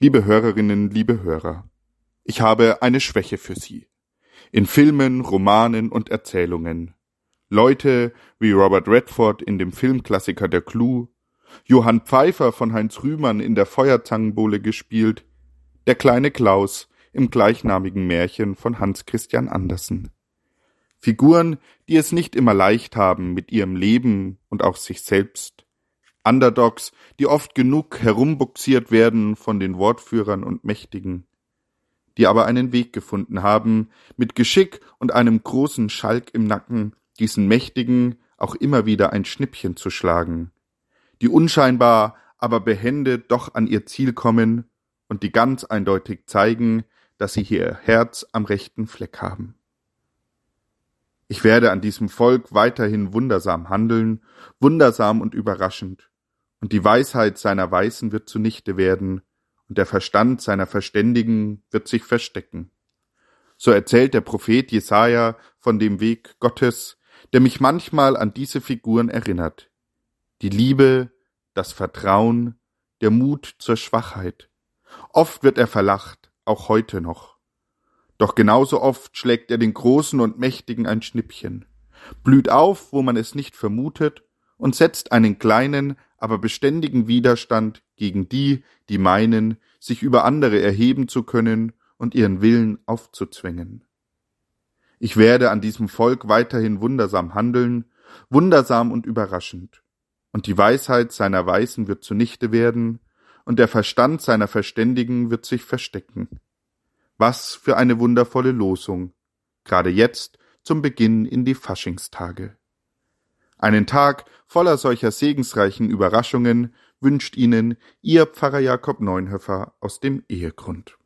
Liebe Hörerinnen, liebe Hörer, ich habe eine Schwäche für Sie. In Filmen, Romanen und Erzählungen. Leute wie Robert Redford in dem Filmklassiker Der Clou, Johann Pfeiffer von Heinz Rühmann in der Feuerzangenbowle gespielt, der kleine Klaus im gleichnamigen Märchen von Hans Christian Andersen. Figuren, die es nicht immer leicht haben mit ihrem Leben und auch sich selbst. Underdogs, die oft genug herumbuxiert werden von den Wortführern und Mächtigen, die aber einen Weg gefunden haben, mit Geschick und einem großen Schalk im Nacken diesen Mächtigen auch immer wieder ein Schnippchen zu schlagen, die unscheinbar, aber behende doch an ihr Ziel kommen und die ganz eindeutig zeigen, dass sie hier ihr Herz am rechten Fleck haben. Ich werde an diesem Volk weiterhin wundersam handeln, wundersam und überraschend, und die Weisheit seiner Weisen wird zunichte werden, und der Verstand seiner Verständigen wird sich verstecken. So erzählt der Prophet Jesaja von dem Weg Gottes, der mich manchmal an diese Figuren erinnert. Die Liebe, das Vertrauen, der Mut zur Schwachheit. Oft wird er verlacht, auch heute noch. Doch genauso oft schlägt er den Großen und Mächtigen ein Schnippchen, blüht auf, wo man es nicht vermutet, und setzt einen kleinen, aber beständigen Widerstand gegen die, die meinen, sich über andere erheben zu können und ihren Willen aufzuzwängen. Ich werde an diesem Volk weiterhin wundersam handeln, wundersam und überraschend, und die Weisheit seiner Weisen wird zunichte werden, und der Verstand seiner Verständigen wird sich verstecken. Was für eine wundervolle Losung, gerade jetzt zum Beginn in die Faschingstage. Einen Tag voller solcher segensreichen Überraschungen wünscht Ihnen Ihr Pfarrer Jakob Neunhöfer aus dem Ehegrund.